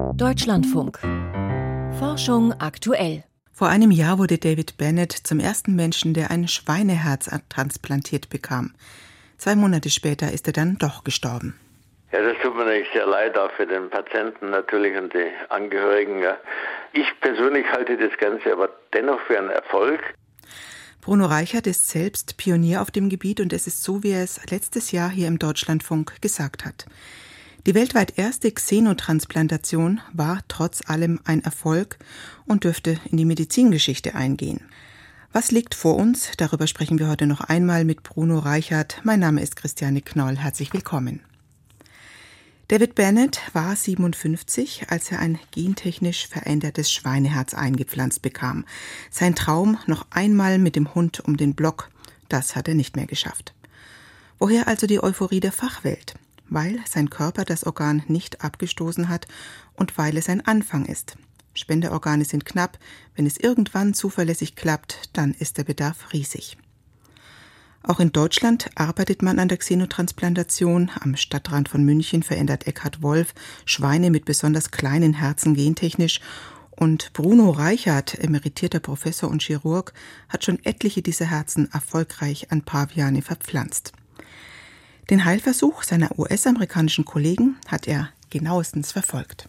Deutschlandfunk. Forschung aktuell. Vor einem Jahr wurde David Bennett zum ersten Menschen, der ein Schweineherz transplantiert bekam. Zwei Monate später ist er dann doch gestorben. Ja, das tut mir natürlich sehr leid, auch für den Patienten natürlich und die Angehörigen. Ja. Ich persönlich halte das Ganze aber dennoch für einen Erfolg. Bruno Reichert ist selbst Pionier auf dem Gebiet und es ist so, wie er es letztes Jahr hier im Deutschlandfunk gesagt hat. Die weltweit erste Xenotransplantation war trotz allem ein Erfolg und dürfte in die Medizingeschichte eingehen. Was liegt vor uns? Darüber sprechen wir heute noch einmal mit Bruno Reichert. Mein Name ist Christiane Knoll. Herzlich willkommen. David Bennett war 57, als er ein gentechnisch verändertes Schweineherz eingepflanzt bekam. Sein Traum noch einmal mit dem Hund um den Block, das hat er nicht mehr geschafft. Woher also die Euphorie der Fachwelt? Weil sein Körper das Organ nicht abgestoßen hat und weil es ein Anfang ist. Spenderorgane sind knapp, wenn es irgendwann zuverlässig klappt, dann ist der Bedarf riesig. Auch in Deutschland arbeitet man an der Xenotransplantation. Am Stadtrand von München verändert Eckhard Wolf Schweine mit besonders kleinen Herzen gentechnisch und Bruno Reichert, emeritierter Professor und Chirurg, hat schon etliche dieser Herzen erfolgreich an Paviane verpflanzt. Den Heilversuch seiner US-amerikanischen Kollegen hat er genauestens verfolgt.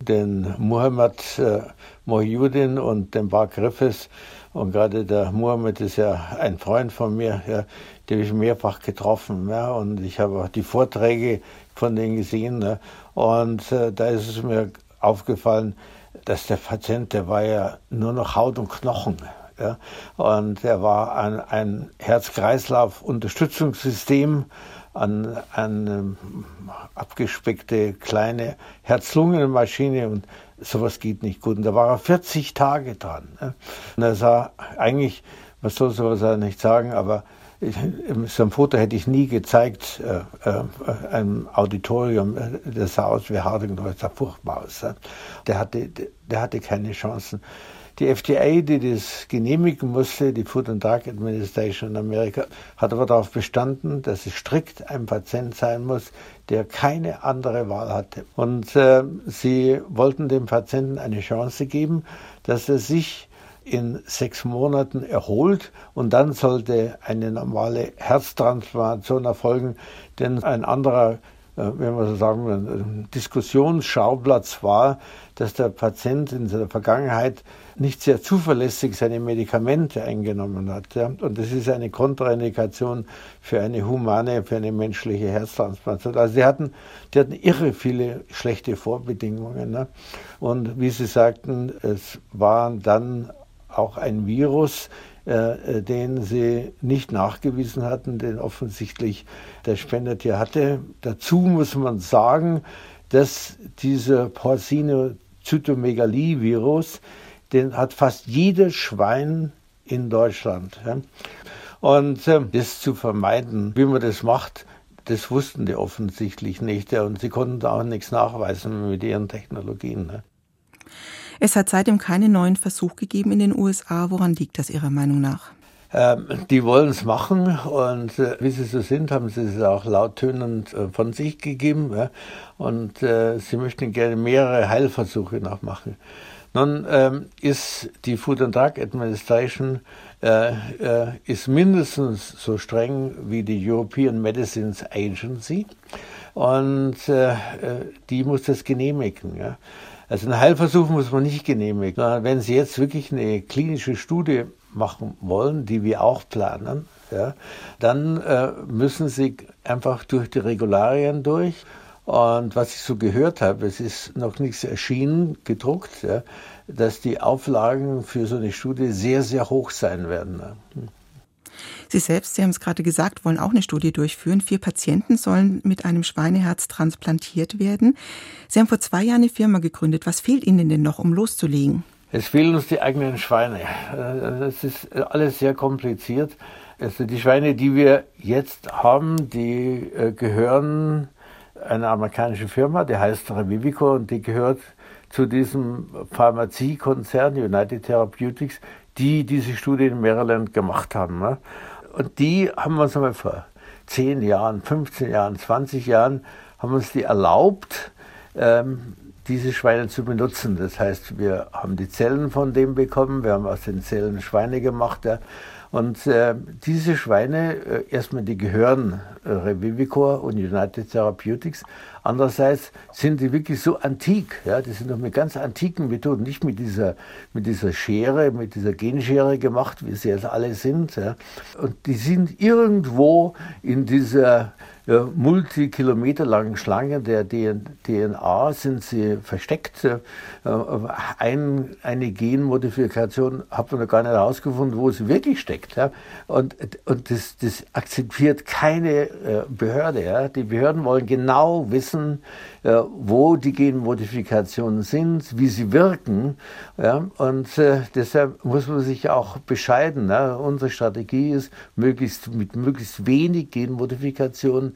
Den Muhammad äh, Mohyuddin und den Bar Griffiths und gerade der Muhammad ist ja ein Freund von mir, ja, den habe ich mehrfach getroffen. Ja, und ich habe auch die Vorträge von denen gesehen. Ne, und äh, da ist es mir aufgefallen, dass der Patient, der war ja nur noch Haut und Knochen. Ja, und er war ein, ein Herz-Kreislauf-Unterstützungssystem an eine abgespeckte kleine Herz-Lungen-Maschine und sowas geht nicht gut. Und da war er 40 Tage dran. Ne? Und er sah eigentlich, man soll sowas nicht sagen, aber so ein Foto hätte ich nie gezeigt, äh, äh, einem Auditorium, das sah aus wie Harding, das sah furchtbar aus. Der hatte, der hatte keine Chancen. Die FDA, die das genehmigen musste, die Food and Drug Administration in Amerika, hat aber darauf bestanden, dass es strikt ein Patient sein muss, der keine andere Wahl hatte. Und äh, sie wollten dem Patienten eine Chance geben, dass er sich in sechs Monaten erholt und dann sollte eine normale Herztransplantation erfolgen, denn ein anderer wenn man so sagen will, Diskussionsschauplatz war, dass der Patient in seiner Vergangenheit nicht sehr zuverlässig seine Medikamente eingenommen hat. Und das ist eine Kontraindikation für eine humane, für eine menschliche Herztransplantation. Also die hatten, die hatten irre viele schlechte Vorbedingungen. Ne. Und wie Sie sagten, es war dann auch ein Virus, äh, den sie nicht nachgewiesen hatten, den offensichtlich der Spendertier hatte. Dazu muss man sagen, dass dieser Porcino-Zytomegalie-Virus, den hat fast jedes Schwein in Deutschland. Ja. Und äh, das zu vermeiden, wie man das macht, das wussten die offensichtlich nicht. Ja, und sie konnten da auch nichts nachweisen mit ihren Technologien. Ne. Es hat seitdem keinen neuen Versuch gegeben in den USA. Woran liegt das Ihrer Meinung nach? Ähm, die wollen es machen und äh, wie sie so sind, haben sie es auch lauttönend äh, von sich gegeben. Ja? Und äh, sie möchten gerne mehrere Heilversuche noch machen. Nun ähm, ist die Food and Drug Administration äh, äh, ist mindestens so streng wie die European Medicines Agency und äh, die muss das genehmigen. Ja? Also einen Heilversuch muss man nicht genehmigen. Wenn Sie jetzt wirklich eine klinische Studie machen wollen, die wir auch planen, ja, dann äh, müssen Sie einfach durch die Regularien durch. Und was ich so gehört habe, es ist noch nichts erschienen, gedruckt, ja, dass die Auflagen für so eine Studie sehr, sehr hoch sein werden. Sie selbst, Sie haben es gerade gesagt, wollen auch eine Studie durchführen. Vier Patienten sollen mit einem Schweineherz transplantiert werden. Sie haben vor zwei Jahren eine Firma gegründet. Was fehlt Ihnen denn noch, um loszulegen? Es fehlen uns die eigenen Schweine. Das ist alles sehr kompliziert. Also die Schweine, die wir jetzt haben, die äh, gehören einer amerikanischen Firma, die heißt Revivico und die gehört zu diesem Pharmaziekonzern United Therapeutics, die diese Studie in Maryland gemacht haben. Und die haben uns einmal vor 10 Jahren, 15 Jahren, 20 Jahren, haben uns die erlaubt, ähm, diese Schweine zu benutzen. Das heißt, wir haben die Zellen von dem bekommen, wir haben aus den Zellen Schweine gemacht. Ja. Und äh, diese Schweine, äh, erstmal die gehören äh, Revivicor und United Therapeutics. Andererseits sind die wirklich so antik. Ja, die sind doch mit ganz antiken Methoden, nicht mit dieser, mit dieser Schere, mit dieser Genschere gemacht, wie sie jetzt alle sind. Ja. Und die sind irgendwo in dieser ja, multikilometerlangen Schlange der DNA sind sie versteckt. Äh, ein, eine Genmodifikation hat man noch gar nicht herausgefunden, wo sie wirklich steckt. Ja. Und, und das, das akzeptiert keine äh, Behörde. Ja. Die Behörden wollen genau wissen, äh, wo die Genmodifikationen sind, wie sie wirken. Ja? Und äh, deshalb muss man sich auch bescheiden. Ne? Unsere Strategie ist, möglichst mit möglichst wenig Genmodifikationen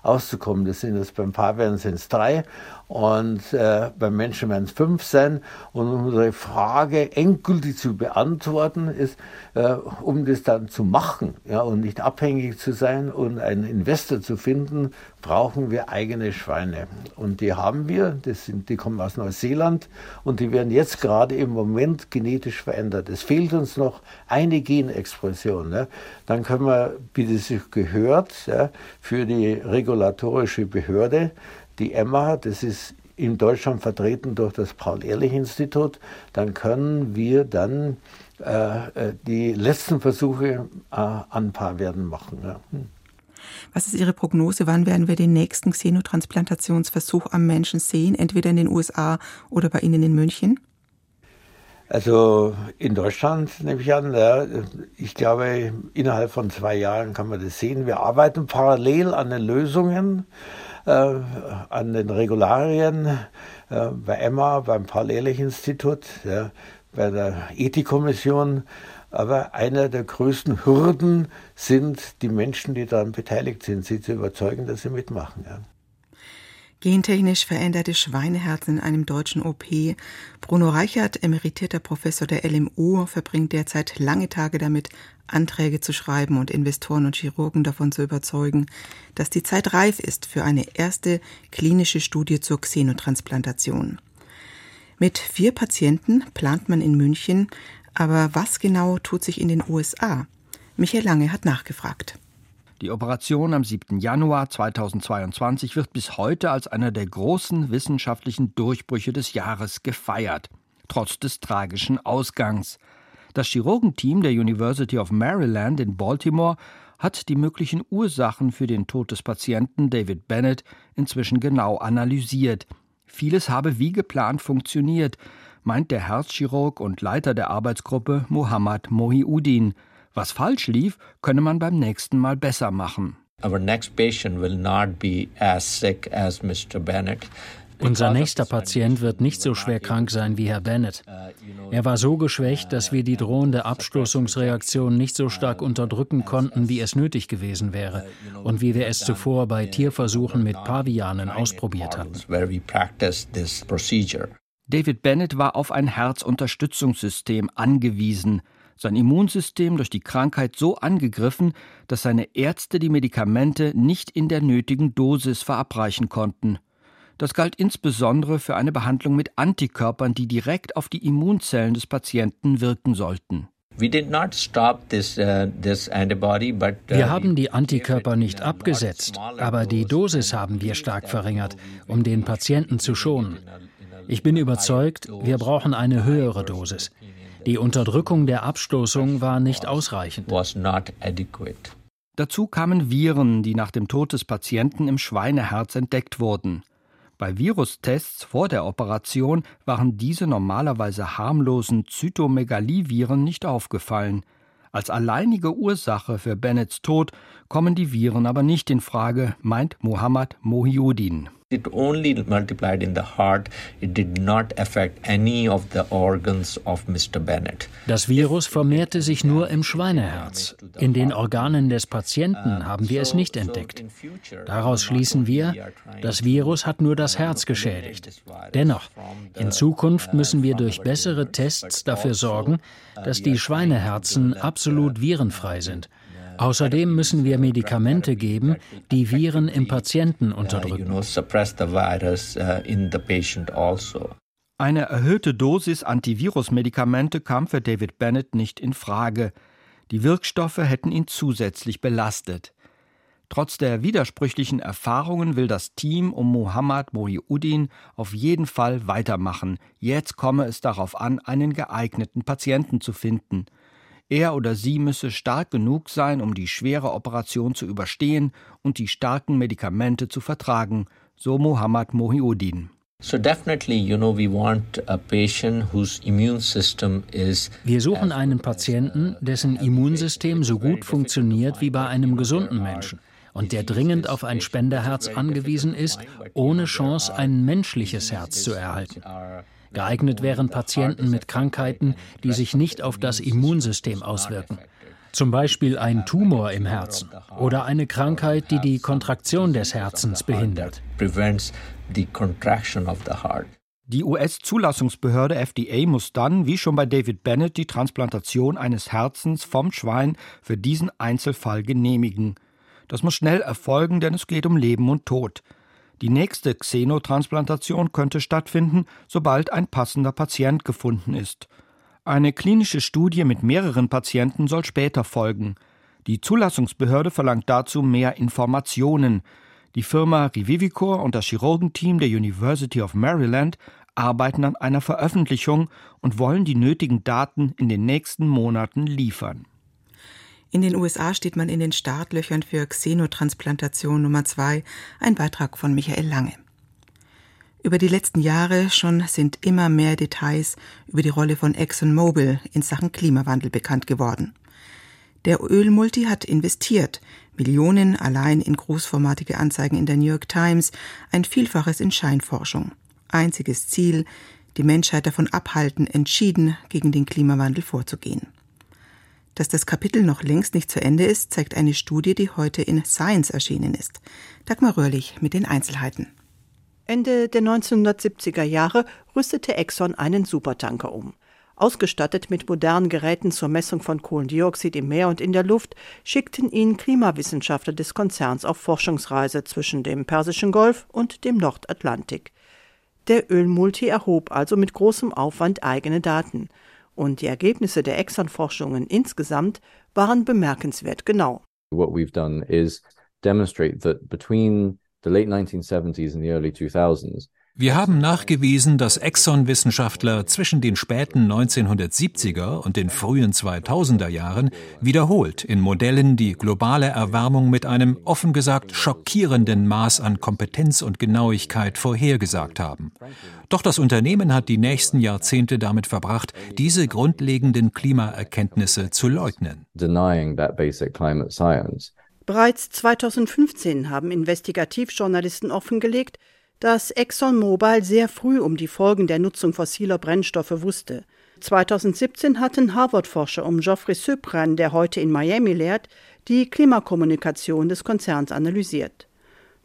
auszukommen. Das sind jetzt beim Pavian sind es drei und äh, beim Menschen werden es fünf sein. Und unsere Frage endgültig zu beantworten ist, äh, um das dann zu machen ja, und nicht abhängig zu sein und einen Investor zu finden, brauchen wir eigene Schweine. Und die haben wir, das sind, die kommen aus Neuseeland und die werden jetzt gerade im Moment genetisch verändert. Es fehlt uns noch eine Genexpression. Ja. Dann können wir, wie das sich gehört, ja, für die regulatorische Behörde, die EMMA, das ist in Deutschland vertreten durch das Paul-Ehrlich-Institut, dann können wir dann äh, äh die letzten Versuche äh, an Paarwerden machen. Ja. Hm. Was ist Ihre Prognose? Wann werden wir den nächsten Xenotransplantationsversuch am Menschen sehen? Entweder in den USA oder bei Ihnen in München? Also in Deutschland nehme ich an, ja, ich glaube, innerhalb von zwei Jahren kann man das sehen. Wir arbeiten parallel an den Lösungen. Äh, an den Regularien äh, bei Emma, beim Paul-Ehrlich-Institut, ja, bei der Ethikkommission. Aber einer der größten Hürden sind die Menschen, die daran beteiligt sind, sie zu überzeugen, dass sie mitmachen. Ja. Gentechnisch veränderte Schweineherzen in einem deutschen OP. Bruno Reichert, emeritierter Professor der LMU, verbringt derzeit lange Tage damit, Anträge zu schreiben und Investoren und Chirurgen davon zu überzeugen, dass die Zeit reif ist für eine erste klinische Studie zur Xenotransplantation. Mit vier Patienten plant man in München, aber was genau tut sich in den USA? Michael Lange hat nachgefragt. Die Operation am 7. Januar 2022 wird bis heute als einer der großen wissenschaftlichen Durchbrüche des Jahres gefeiert, trotz des tragischen Ausgangs. Das Chirurgenteam der University of Maryland in Baltimore hat die möglichen Ursachen für den Tod des Patienten David Bennett inzwischen genau analysiert. Vieles habe wie geplant funktioniert, meint der Herzchirurg und Leiter der Arbeitsgruppe Muhammad Mohiuddin. Was falsch lief, könne man beim nächsten Mal besser machen. Unser nächster Patient wird nicht so schwer krank sein wie Herr Bennett. Er war so geschwächt, dass wir die drohende Abstoßungsreaktion nicht so stark unterdrücken konnten, wie es nötig gewesen wäre und wie wir es zuvor bei Tierversuchen mit Pavianen ausprobiert hatten. David Bennett war auf ein Herzunterstützungssystem angewiesen sein Immunsystem durch die Krankheit so angegriffen, dass seine Ärzte die Medikamente nicht in der nötigen Dosis verabreichen konnten. Das galt insbesondere für eine Behandlung mit Antikörpern, die direkt auf die Immunzellen des Patienten wirken sollten. Uh, wir haben die Antikörper nicht abgesetzt, aber die Dosis haben wir stark verringert, um den Patienten zu schonen. Ich bin überzeugt, wir brauchen eine höhere Dosis. Die Unterdrückung der Abstoßung war nicht ausreichend. Dazu kamen Viren, die nach dem Tod des Patienten im Schweineherz entdeckt wurden. Bei Virustests vor der Operation waren diese normalerweise harmlosen Zytomegalie-Viren nicht aufgefallen. Als alleinige Ursache für Bennets Tod kommen die Viren aber nicht in Frage, meint Muhammad Mohiuddin. It only multiplied in the heart. It did not affect any of the organs of Mr. Bennett. Das Virus vermehrte sich nur im Schweineherz. In den Organen des Patienten haben wir es nicht entdeckt. Daraus schließen wir, das Virus hat nur das Herz geschädigt. Dennoch, in Zukunft müssen wir durch bessere Tests dafür sorgen, dass die Schweineherzen absolut virenfrei sind Außerdem müssen wir Medikamente geben, die Viren im Patienten unterdrücken. Also. Eine erhöhte Dosis Antivirusmedikamente kam für David Bennett nicht in Frage. Die Wirkstoffe hätten ihn zusätzlich belastet. Trotz der widersprüchlichen Erfahrungen will das Team um Mohammad Mohiuddin auf jeden Fall weitermachen. Jetzt komme es darauf an, einen geeigneten Patienten zu finden. Er oder sie müsse stark genug sein, um die schwere Operation zu überstehen und die starken Medikamente zu vertragen, so Mohammad Mohiuddin. Wir suchen einen Patienten, dessen Immunsystem so gut funktioniert wie bei einem gesunden Menschen und der dringend auf ein Spenderherz angewiesen ist, ohne Chance, ein menschliches Herz zu erhalten. Geeignet wären Patienten mit Krankheiten, die sich nicht auf das Immunsystem auswirken. Zum Beispiel ein Tumor im Herzen oder eine Krankheit, die die Kontraktion des Herzens behindert. Die US-Zulassungsbehörde FDA muss dann, wie schon bei David Bennett, die Transplantation eines Herzens vom Schwein für diesen Einzelfall genehmigen. Das muss schnell erfolgen, denn es geht um Leben und Tod. Die nächste Xenotransplantation könnte stattfinden, sobald ein passender Patient gefunden ist. Eine klinische Studie mit mehreren Patienten soll später folgen. Die Zulassungsbehörde verlangt dazu mehr Informationen. Die Firma Revivicor und das Chirurgenteam der University of Maryland arbeiten an einer Veröffentlichung und wollen die nötigen Daten in den nächsten Monaten liefern. In den USA steht man in den Startlöchern für Xenotransplantation Nummer zwei, ein Beitrag von Michael Lange. Über die letzten Jahre schon sind immer mehr Details über die Rolle von ExxonMobil in Sachen Klimawandel bekannt geworden. Der Ölmulti hat investiert, Millionen allein in großformatige Anzeigen in der New York Times, ein Vielfaches in Scheinforschung. Einziges Ziel, die Menschheit davon abhalten, entschieden gegen den Klimawandel vorzugehen. Dass das Kapitel noch längst nicht zu Ende ist, zeigt eine Studie, die heute in Science erschienen ist. Dagmar Röhrlich mit den Einzelheiten. Ende der 1970er Jahre rüstete Exxon einen Supertanker um. Ausgestattet mit modernen Geräten zur Messung von Kohlendioxid im Meer und in der Luft, schickten ihn Klimawissenschaftler des Konzerns auf Forschungsreise zwischen dem Persischen Golf und dem Nordatlantik. Der Ölmulti erhob also mit großem Aufwand eigene Daten. Und die Ergebnisse der Exxon-Forschungen insgesamt waren bemerkenswert genau. What we've done is demonstrate that between the late 1970s and the early 2000s, wir haben nachgewiesen, dass Exxon-Wissenschaftler zwischen den späten 1970er und den frühen 2000er Jahren wiederholt in Modellen die globale Erwärmung mit einem offen gesagt schockierenden Maß an Kompetenz und Genauigkeit vorhergesagt haben. Doch das Unternehmen hat die nächsten Jahrzehnte damit verbracht, diese grundlegenden Klimaerkenntnisse zu leugnen. Bereits 2015 haben Investigativjournalisten offengelegt, dass ExxonMobil sehr früh um die Folgen der Nutzung fossiler Brennstoffe wusste. 2017 hatten Harvard-Forscher um Geoffrey Supran, der heute in Miami lehrt, die Klimakommunikation des Konzerns analysiert.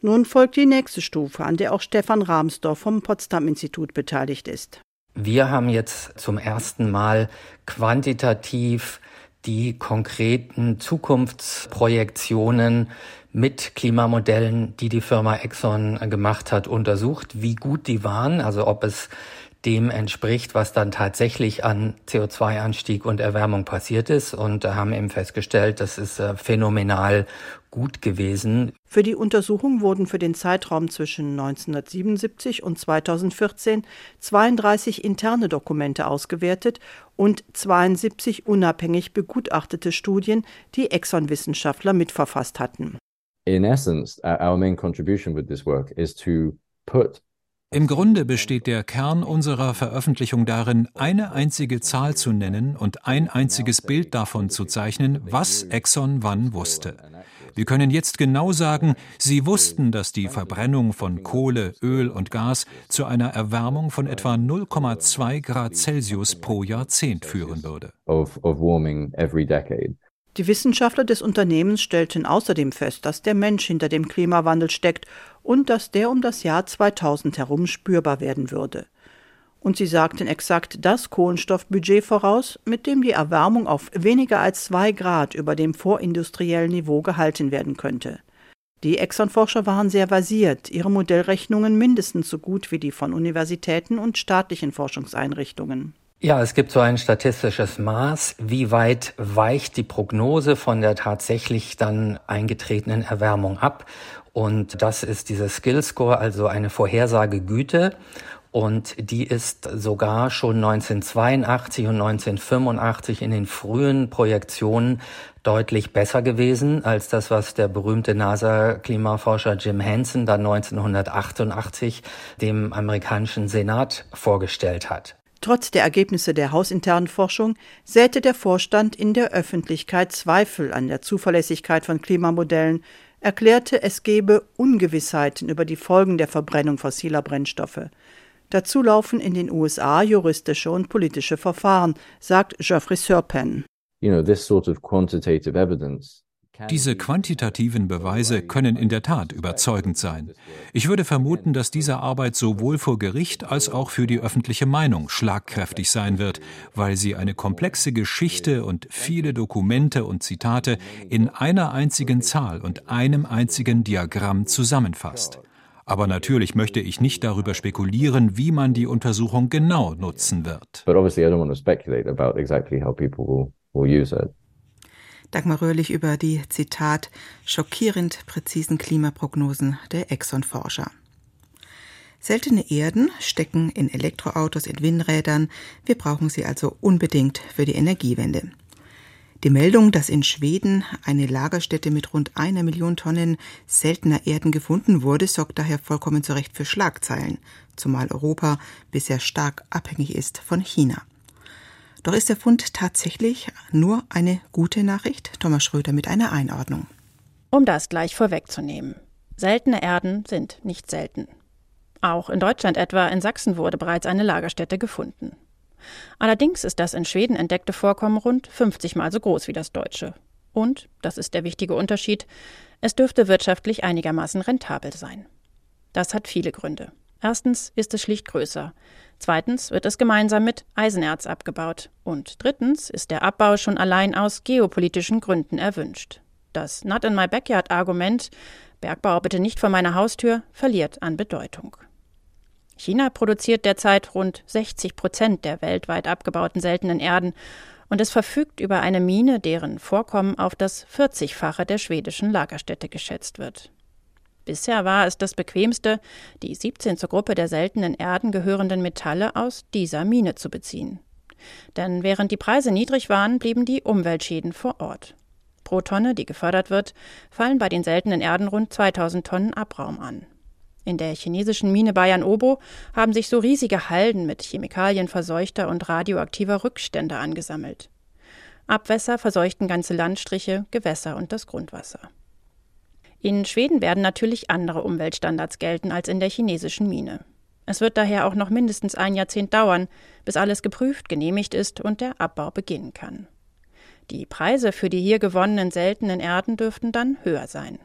Nun folgt die nächste Stufe, an der auch Stefan Rahmsdorf vom Potsdam-Institut beteiligt ist. Wir haben jetzt zum ersten Mal quantitativ die konkreten Zukunftsprojektionen mit Klimamodellen, die die Firma Exxon gemacht hat, untersucht, wie gut die waren, also ob es dem entspricht, was dann tatsächlich an CO2-Anstieg und Erwärmung passiert ist und haben eben festgestellt, das ist äh, phänomenal gut gewesen. Für die Untersuchung wurden für den Zeitraum zwischen 1977 und 2014 32 interne Dokumente ausgewertet und 72 unabhängig begutachtete Studien, die Exxon-Wissenschaftler mitverfasst hatten. In essence, our main contribution with this work is to put im Grunde besteht der Kern unserer Veröffentlichung darin, eine einzige Zahl zu nennen und ein einziges Bild davon zu zeichnen, was Exxon wann wusste. Wir können jetzt genau sagen, sie wussten, dass die Verbrennung von Kohle, Öl und Gas zu einer Erwärmung von etwa 0,2 Grad Celsius pro Jahrzehnt führen würde. Of, of die Wissenschaftler des Unternehmens stellten außerdem fest, dass der Mensch hinter dem Klimawandel steckt und dass der um das Jahr 2000 herum spürbar werden würde. Und sie sagten exakt das Kohlenstoffbudget voraus, mit dem die Erwärmung auf weniger als zwei Grad über dem vorindustriellen Niveau gehalten werden könnte. Die Exxon-Forscher waren sehr versiert, ihre Modellrechnungen mindestens so gut wie die von Universitäten und staatlichen Forschungseinrichtungen. Ja, es gibt so ein statistisches Maß, wie weit weicht die Prognose von der tatsächlich dann eingetretenen Erwärmung ab. Und das ist dieser Skill Score, also eine Vorhersagegüte. Und die ist sogar schon 1982 und 1985 in den frühen Projektionen deutlich besser gewesen als das, was der berühmte NASA-Klimaforscher Jim Hansen dann 1988 dem amerikanischen Senat vorgestellt hat. Trotz der Ergebnisse der hausinternen Forschung säte der Vorstand in der Öffentlichkeit Zweifel an der Zuverlässigkeit von Klimamodellen, erklärte, es gebe Ungewissheiten über die Folgen der Verbrennung fossiler Brennstoffe. Dazu laufen in den USA juristische und politische Verfahren, sagt Geoffrey Serpan. You know, this sort of quantitative evidence diese quantitativen Beweise können in der Tat überzeugend sein. Ich würde vermuten, dass diese Arbeit sowohl vor Gericht als auch für die öffentliche Meinung schlagkräftig sein wird, weil sie eine komplexe Geschichte und viele Dokumente und Zitate in einer einzigen Zahl und einem einzigen Diagramm zusammenfasst. Aber natürlich möchte ich nicht darüber spekulieren, wie man die Untersuchung genau nutzen wird. But obviously I don't want to speculate about exactly how people will, will use it. Dagmar Röhrlich über die, Zitat, schockierend präzisen Klimaprognosen der Exxon-Forscher. Seltene Erden stecken in Elektroautos, in Windrädern. Wir brauchen sie also unbedingt für die Energiewende. Die Meldung, dass in Schweden eine Lagerstätte mit rund einer Million Tonnen seltener Erden gefunden wurde, sorgt daher vollkommen zu Recht für Schlagzeilen, zumal Europa bisher stark abhängig ist von China. Doch ist der Fund tatsächlich nur eine gute Nachricht? Thomas Schröder mit einer Einordnung. Um das gleich vorwegzunehmen. Seltene Erden sind nicht selten. Auch in Deutschland etwa in Sachsen wurde bereits eine Lagerstätte gefunden. Allerdings ist das in Schweden entdeckte Vorkommen rund 50 mal so groß wie das deutsche. Und, das ist der wichtige Unterschied, es dürfte wirtschaftlich einigermaßen rentabel sein. Das hat viele Gründe. Erstens ist es schlicht größer. Zweitens wird es gemeinsam mit Eisenerz abgebaut. Und drittens ist der Abbau schon allein aus geopolitischen Gründen erwünscht. Das Not in my backyard Argument, Bergbau bitte nicht vor meiner Haustür, verliert an Bedeutung. China produziert derzeit rund 60 Prozent der weltweit abgebauten seltenen Erden und es verfügt über eine Mine, deren Vorkommen auf das 40-fache der schwedischen Lagerstätte geschätzt wird. Bisher war es das bequemste, die 17 zur Gruppe der seltenen Erden gehörenden Metalle aus dieser Mine zu beziehen. Denn während die Preise niedrig waren, blieben die Umweltschäden vor Ort. Pro Tonne, die gefördert wird, fallen bei den seltenen Erden rund 2000 Tonnen Abraum an. In der chinesischen Mine Bayern Obo haben sich so riesige Halden mit Chemikalien verseuchter und radioaktiver Rückstände angesammelt. Abwässer verseuchten ganze Landstriche, Gewässer und das Grundwasser. In Schweden werden natürlich andere Umweltstandards gelten als in der chinesischen Mine. Es wird daher auch noch mindestens ein Jahrzehnt dauern, bis alles geprüft, genehmigt ist und der Abbau beginnen kann. Die Preise für die hier gewonnenen seltenen Erden dürften dann höher sein.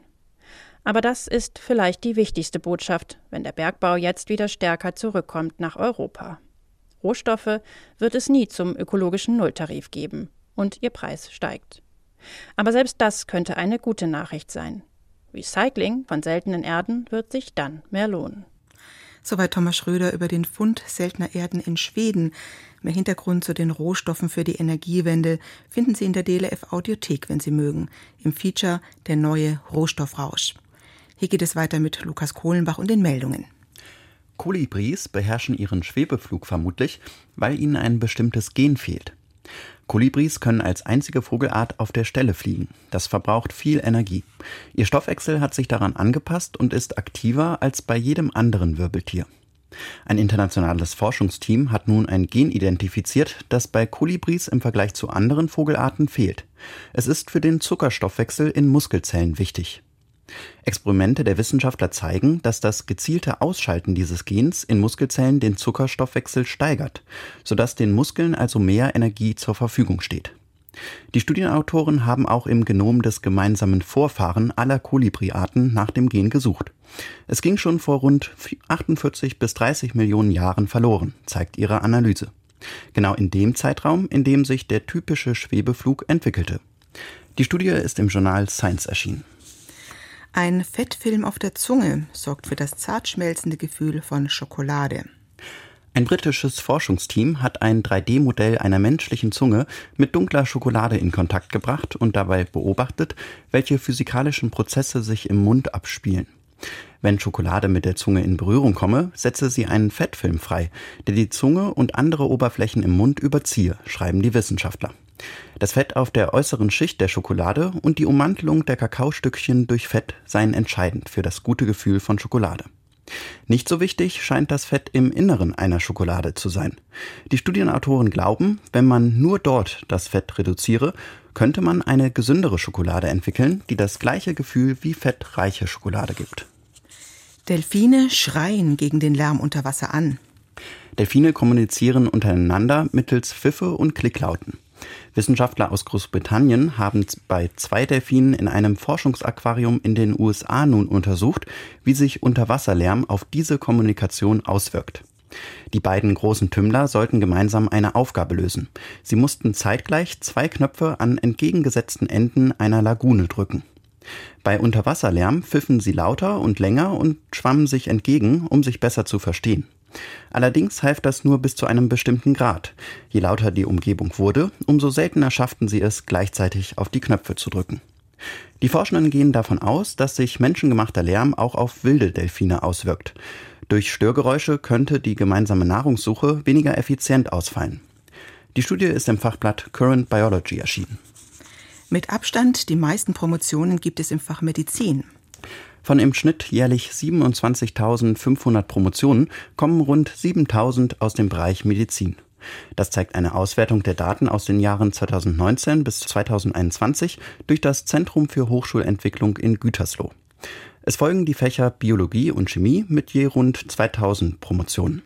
Aber das ist vielleicht die wichtigste Botschaft, wenn der Bergbau jetzt wieder stärker zurückkommt nach Europa. Rohstoffe wird es nie zum ökologischen Nulltarif geben und ihr Preis steigt. Aber selbst das könnte eine gute Nachricht sein. Recycling von seltenen Erden wird sich dann mehr lohnen. Soweit Thomas Schröder über den Fund seltener Erden in Schweden. Mehr Hintergrund zu den Rohstoffen für die Energiewende finden Sie in der DLF Audiothek, wenn Sie mögen, im Feature Der neue Rohstoffrausch. Hier geht es weiter mit Lukas Kohlenbach und den Meldungen. Kolibris beherrschen ihren Schwebeflug vermutlich, weil ihnen ein bestimmtes Gen fehlt. Kolibris können als einzige Vogelart auf der Stelle fliegen. Das verbraucht viel Energie. Ihr Stoffwechsel hat sich daran angepasst und ist aktiver als bei jedem anderen Wirbeltier. Ein internationales Forschungsteam hat nun ein Gen identifiziert, das bei Kolibris im Vergleich zu anderen Vogelarten fehlt. Es ist für den Zuckerstoffwechsel in Muskelzellen wichtig. Experimente der Wissenschaftler zeigen, dass das gezielte Ausschalten dieses Gens in Muskelzellen den Zuckerstoffwechsel steigert, sodass den Muskeln also mehr Energie zur Verfügung steht. Die Studienautoren haben auch im Genom des gemeinsamen Vorfahren aller Kolibriarten nach dem Gen gesucht. Es ging schon vor rund 48 bis 30 Millionen Jahren verloren, zeigt ihre Analyse. Genau in dem Zeitraum, in dem sich der typische Schwebeflug entwickelte. Die Studie ist im Journal Science erschienen. Ein Fettfilm auf der Zunge sorgt für das zart schmelzende Gefühl von Schokolade. Ein britisches Forschungsteam hat ein 3D-Modell einer menschlichen Zunge mit dunkler Schokolade in Kontakt gebracht und dabei beobachtet, welche physikalischen Prozesse sich im Mund abspielen. Wenn Schokolade mit der Zunge in Berührung komme, setze sie einen Fettfilm frei, der die Zunge und andere Oberflächen im Mund überziehe, schreiben die Wissenschaftler. Das Fett auf der äußeren Schicht der Schokolade und die Ummantelung der Kakaostückchen durch Fett seien entscheidend für das gute Gefühl von Schokolade. Nicht so wichtig scheint das Fett im Inneren einer Schokolade zu sein. Die Studienautoren glauben, wenn man nur dort das Fett reduziere, könnte man eine gesündere Schokolade entwickeln, die das gleiche Gefühl wie fettreiche Schokolade gibt. Delfine schreien gegen den Lärm unter Wasser an. Delfine kommunizieren untereinander mittels Pfiffe und Klicklauten. Wissenschaftler aus Großbritannien haben bei zwei Delfinen in einem Forschungsaquarium in den USA nun untersucht, wie sich Unterwasserlärm auf diese Kommunikation auswirkt. Die beiden großen Tümmler sollten gemeinsam eine Aufgabe lösen. Sie mussten zeitgleich zwei Knöpfe an entgegengesetzten Enden einer Lagune drücken. Bei Unterwasserlärm pfiffen sie lauter und länger und schwammen sich entgegen, um sich besser zu verstehen. Allerdings half das nur bis zu einem bestimmten Grad. Je lauter die Umgebung wurde, umso seltener schafften sie es, gleichzeitig auf die Knöpfe zu drücken. Die Forschenden gehen davon aus, dass sich menschengemachter Lärm auch auf wilde Delfine auswirkt. Durch Störgeräusche könnte die gemeinsame Nahrungssuche weniger effizient ausfallen. Die Studie ist im Fachblatt Current Biology erschienen. Mit Abstand die meisten Promotionen gibt es im Fach Medizin. Von im Schnitt jährlich 27.500 Promotionen kommen rund 7.000 aus dem Bereich Medizin. Das zeigt eine Auswertung der Daten aus den Jahren 2019 bis 2021 durch das Zentrum für Hochschulentwicklung in Gütersloh. Es folgen die Fächer Biologie und Chemie mit je rund 2000 Promotionen.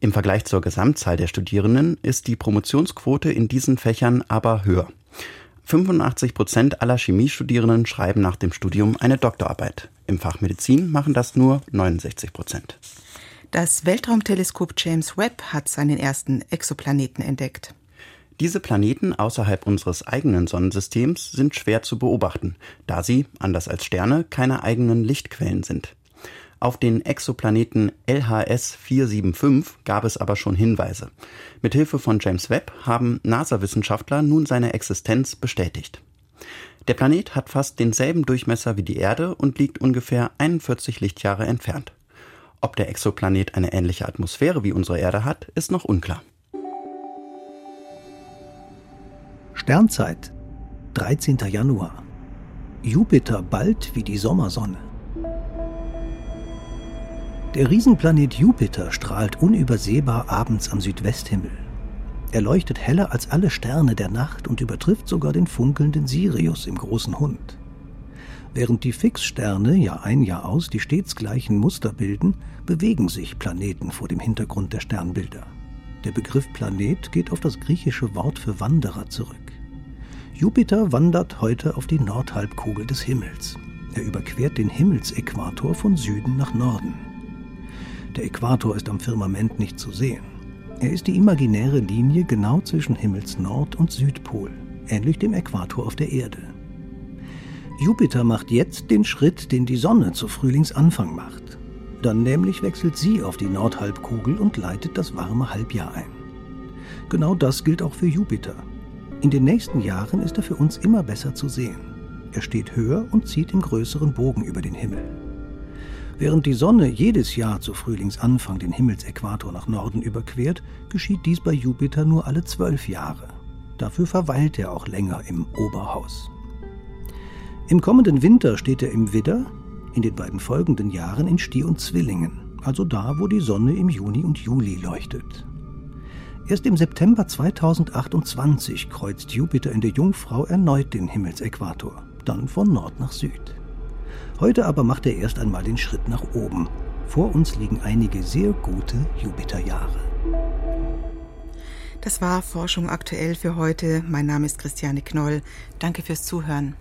Im Vergleich zur Gesamtzahl der Studierenden ist die Promotionsquote in diesen Fächern aber höher. 85 Prozent aller Chemiestudierenden schreiben nach dem Studium eine Doktorarbeit. Im Fach Medizin machen das nur 69 Prozent. Das Weltraumteleskop James Webb hat seinen ersten Exoplaneten entdeckt. Diese Planeten außerhalb unseres eigenen Sonnensystems sind schwer zu beobachten, da sie, anders als Sterne, keine eigenen Lichtquellen sind. Auf den Exoplaneten LHS 475 gab es aber schon Hinweise. Mit Hilfe von James Webb haben NASA-Wissenschaftler nun seine Existenz bestätigt. Der Planet hat fast denselben Durchmesser wie die Erde und liegt ungefähr 41 Lichtjahre entfernt. Ob der Exoplanet eine ähnliche Atmosphäre wie unsere Erde hat, ist noch unklar. Sternzeit 13. Januar Jupiter bald wie die Sommersonne. Der Riesenplanet Jupiter strahlt unübersehbar abends am Südwesthimmel. Er leuchtet heller als alle Sterne der Nacht und übertrifft sogar den funkelnden Sirius im großen Hund. Während die Fixsterne Jahr ein Jahr aus die stets gleichen Muster bilden, bewegen sich Planeten vor dem Hintergrund der Sternbilder. Der Begriff Planet geht auf das griechische Wort für Wanderer zurück. Jupiter wandert heute auf die Nordhalbkugel des Himmels. Er überquert den Himmelsäquator von Süden nach Norden. Der Äquator ist am Firmament nicht zu sehen. Er ist die imaginäre Linie genau zwischen Himmelsnord- und Südpol, ähnlich dem Äquator auf der Erde. Jupiter macht jetzt den Schritt, den die Sonne zu Frühlingsanfang macht. Dann nämlich wechselt sie auf die Nordhalbkugel und leitet das warme Halbjahr ein. Genau das gilt auch für Jupiter. In den nächsten Jahren ist er für uns immer besser zu sehen. Er steht höher und zieht im größeren Bogen über den Himmel. Während die Sonne jedes Jahr zu Frühlingsanfang den Himmelsäquator nach Norden überquert, geschieht dies bei Jupiter nur alle zwölf Jahre. Dafür verweilt er auch länger im Oberhaus. Im kommenden Winter steht er im Widder, in den beiden folgenden Jahren in Stier und Zwillingen, also da, wo die Sonne im Juni und Juli leuchtet. Erst im September 2028 kreuzt Jupiter in der Jungfrau erneut den Himmelsäquator, dann von Nord nach Süd. Heute aber macht er erst einmal den Schritt nach oben. Vor uns liegen einige sehr gute Jupiterjahre. Das war Forschung aktuell für heute. Mein Name ist Christiane Knoll. Danke fürs Zuhören.